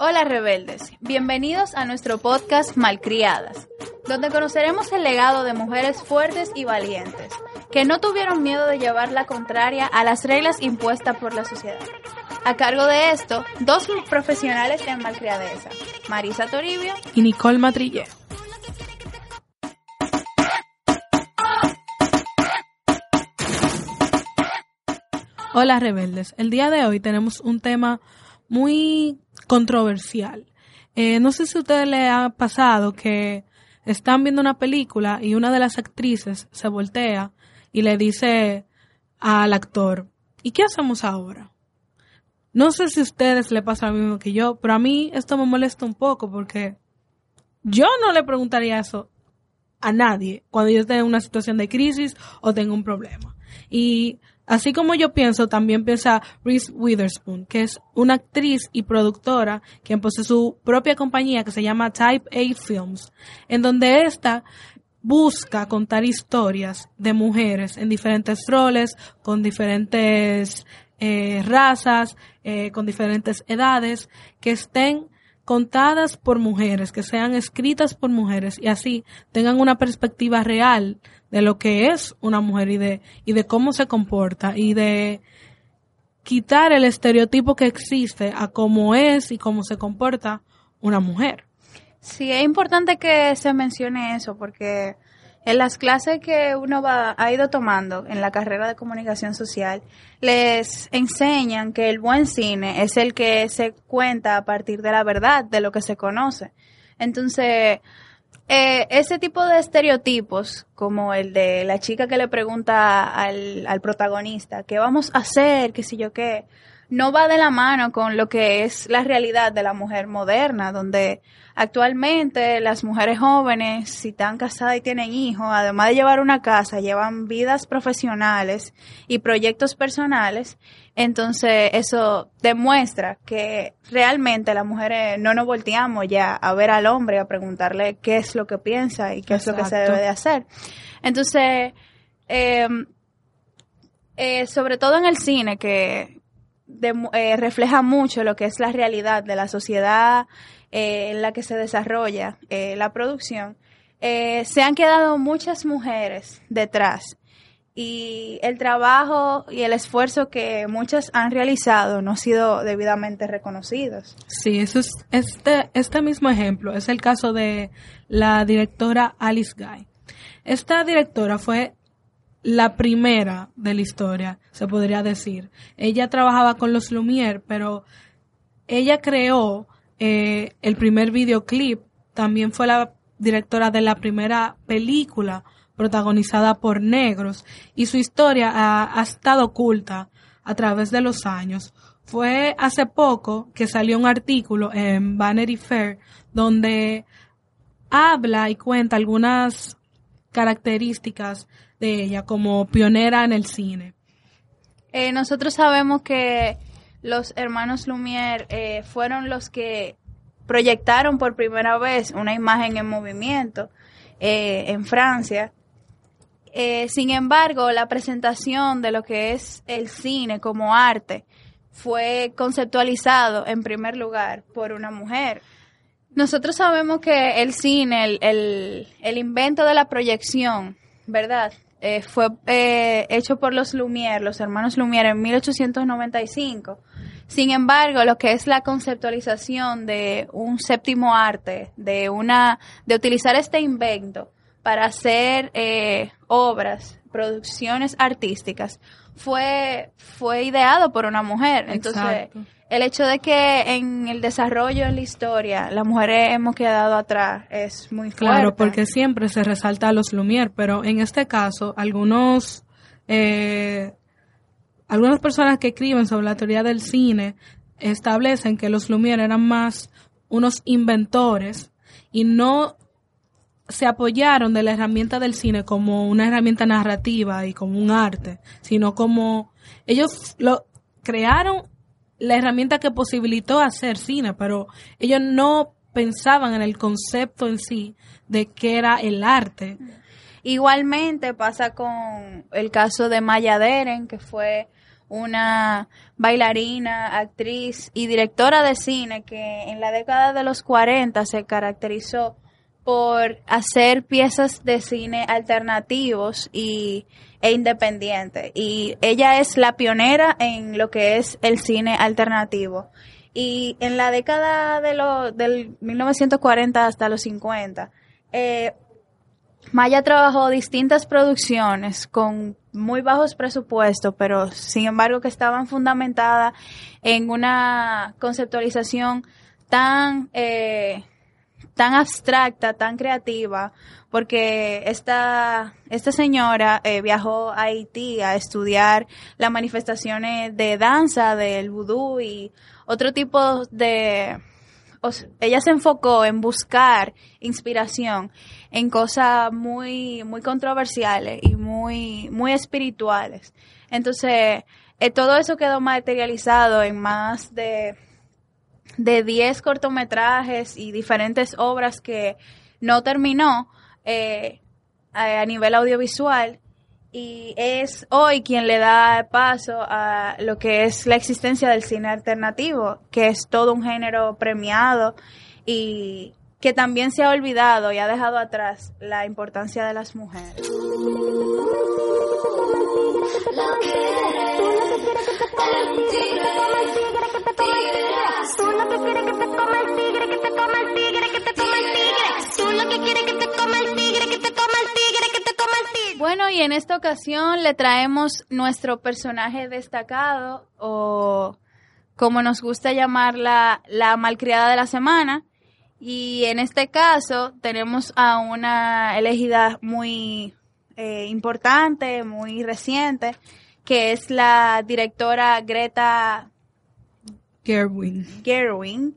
Hola rebeldes, bienvenidos a nuestro podcast Malcriadas, donde conoceremos el legado de mujeres fuertes y valientes, que no tuvieron miedo de llevar la contraria a las reglas impuestas por la sociedad. A cargo de esto, dos profesionales en malcriadeza, Marisa Toribio y Nicole Matrille. Hola rebeldes, el día de hoy tenemos un tema muy controversial. Eh, no sé si a ustedes les ha pasado que están viendo una película y una de las actrices se voltea y le dice al actor, ¿y qué hacemos ahora? No sé si a ustedes le pasa lo mismo que yo, pero a mí esto me molesta un poco porque yo no le preguntaría eso a nadie cuando yo esté en una situación de crisis o tengo un problema. Y Así como yo pienso, también piensa Reese Witherspoon, que es una actriz y productora quien posee su propia compañía que se llama Type A Films, en donde esta busca contar historias de mujeres en diferentes roles, con diferentes eh, razas, eh, con diferentes edades, que estén contadas por mujeres, que sean escritas por mujeres y así tengan una perspectiva real de lo que es una mujer y de, y de cómo se comporta y de quitar el estereotipo que existe a cómo es y cómo se comporta una mujer. Sí, es importante que se mencione eso porque en las clases que uno va, ha ido tomando en la carrera de comunicación social, les enseñan que el buen cine es el que se cuenta a partir de la verdad, de lo que se conoce. Entonces, eh, ese tipo de estereotipos, como el de la chica que le pregunta al, al protagonista, ¿qué vamos a hacer? ¿Qué sé yo qué? No va de la mano con lo que es la realidad de la mujer moderna, donde actualmente las mujeres jóvenes, si están casadas y tienen hijos, además de llevar una casa, llevan vidas profesionales y proyectos personales. Entonces eso demuestra que realmente las mujeres no nos volteamos ya a ver al hombre, a preguntarle qué es lo que piensa y qué es lo que se debe de hacer. Entonces, em, eh, sobre todo en el cine, que eh, refleja mucho lo que es la realidad de la sociedad eh, en la que se desarrolla eh, la producción, se han quedado muchas mujeres detrás y el trabajo y el esfuerzo que muchas han realizado no ha sido debidamente reconocidos. Sí, eso es este, este mismo ejemplo es el caso de la directora Alice Guy. Esta directora fue la primera de la historia, se podría decir. Ella trabajaba con los Lumière, pero ella creó eh, el primer videoclip, también fue la directora de la primera película protagonizada por negros y su historia ha, ha estado oculta a través de los años. Fue hace poco que salió un artículo en Vanity Fair donde habla y cuenta algunas características de ella como pionera en el cine. Eh, nosotros sabemos que los hermanos Lumière eh, fueron los que proyectaron por primera vez una imagen en movimiento eh, en Francia. sin embargo, la presentación de lo que es el cine como arte fue conceptualizado en primer lugar por una mujer. Nosotros sabemos que el cine, el, el invento de la proyección, ¿verdad? Eh, fue eh, hecho por los Lumière, los hermanos Lumière en 1895. Sin embargo, lo que es la conceptualización de un séptimo arte, de una, de utilizar este invento para hacer eh, obras, producciones artísticas, fue, fue ideado por una mujer. Entonces, el hecho de que en el desarrollo en la historia las mujeres hemos quedado atrás es muy fuerte. Claro, porque siempre se resalta a los Lumière, pero en este caso algunos eh, algunas personas que escriben sobre la teoría del cine establecen que los Lumière eran más unos inventores y no se apoyaron de la herramienta del cine como una herramienta narrativa y como un arte, sino como ellos lo crearon la herramienta que posibilitó hacer cine, pero ellos no pensaban en el concepto en sí de qué era el arte. Igualmente pasa con el caso de Maya Deren, que fue una bailarina, actriz y directora de cine que en la década de los 40 se caracterizó por hacer piezas de cine alternativos y, e independientes. Y ella es la pionera en lo que es el cine alternativo. Y en la década de lo, del 1940 hasta los 50, eh, Maya trabajó distintas producciones con muy bajos presupuestos, pero sin embargo que estaban fundamentadas en una conceptualización tan, eh, tan abstracta, tan creativa, porque esta, esta señora eh, viajó a Haití a estudiar las manifestaciones de danza del vudú y otro tipo de, ella se enfocó en buscar inspiración en cosas muy, muy controversiales y muy, muy espirituales. Entonces, eh, todo eso quedó materializado en más de, de 10 cortometrajes y diferentes obras que no terminó eh, a nivel audiovisual y es hoy quien le da paso a lo que es la existencia del cine alternativo, que es todo un género premiado y que también se ha olvidado y ha dejado atrás la importancia de las mujeres. Bueno, y en esta ocasión le traemos nuestro personaje destacado, o como nos gusta llamarla, la malcriada de la semana. Y en este caso tenemos a una elegida muy eh, importante, muy reciente, que es la directora Greta Gerwin. Gerwin.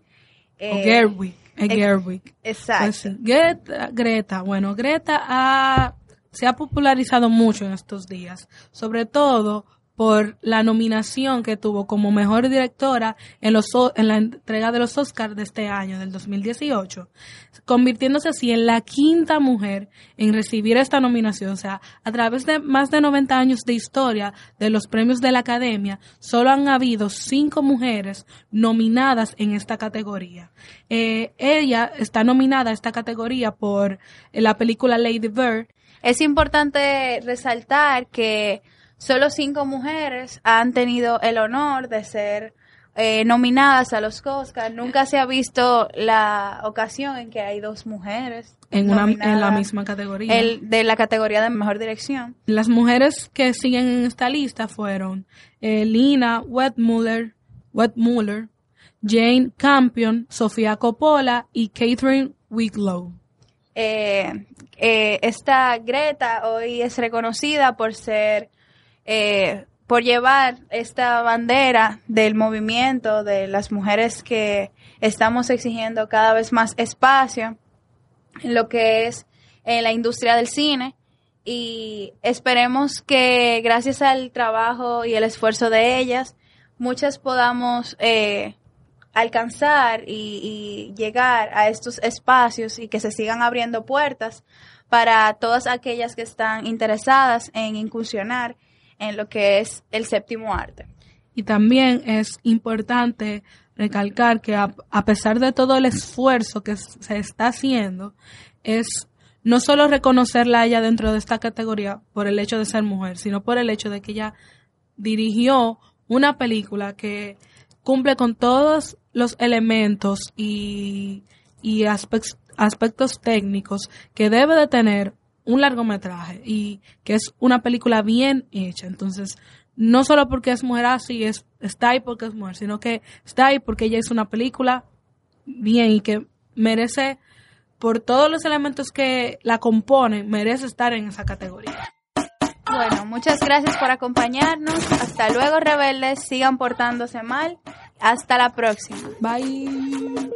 o Gerwig. Gerwig. Exacto. Pues Greta, Greta, bueno, Greta ha se ha popularizado mucho en estos días, sobre todo por la nominación que tuvo como mejor directora en, los, en la entrega de los Oscars de este año, del 2018, convirtiéndose así en la quinta mujer en recibir esta nominación. O sea, a través de más de 90 años de historia de los premios de la Academia, solo han habido cinco mujeres nominadas en esta categoría. Eh, ella está nominada a esta categoría por la película Lady Bird, es importante resaltar que solo cinco mujeres han tenido el honor de ser eh, nominadas a los Oscars. Nunca se ha visto la ocasión en que hay dos mujeres. En, una, en la misma categoría. El, de la categoría de mejor dirección. Las mujeres que siguen en esta lista fueron eh, Lina Wetmuller, Wetmuller, Jane Campion, Sofía Coppola y Catherine Wicklow. Eh, eh, esta Greta hoy es reconocida por ser, eh, por llevar esta bandera del movimiento de las mujeres que estamos exigiendo cada vez más espacio en lo que es en la industria del cine. Y esperemos que gracias al trabajo y el esfuerzo de ellas muchas podamos eh, alcanzar y, llegar a estos espacios y que se sigan abriendo puertas para todas aquellas que están interesadas en incursionar en lo que es el séptimo arte. Y también es importante recalcar que a, pesar de todo el esfuerzo que se está haciendo, es no solo reconocerla a ella dentro de esta categoría por el hecho de ser mujer, sino por el hecho de que ella dirigió una película que cumple con todos los elementos y, y aspectos, técnicos que debe de tener un largometraje y que es una película bien hecha. Entonces, no solo porque es mujer así, es, está ahí porque es mujer, sino que está ahí porque ella es una película bien y que merece, por todos los elementos que la componen, merece estar en esa categoría. Bueno, muchas gracias por acompañarnos. Hasta luego, rebeldes. Sigan portándose mal. Hasta la próxima. Bye.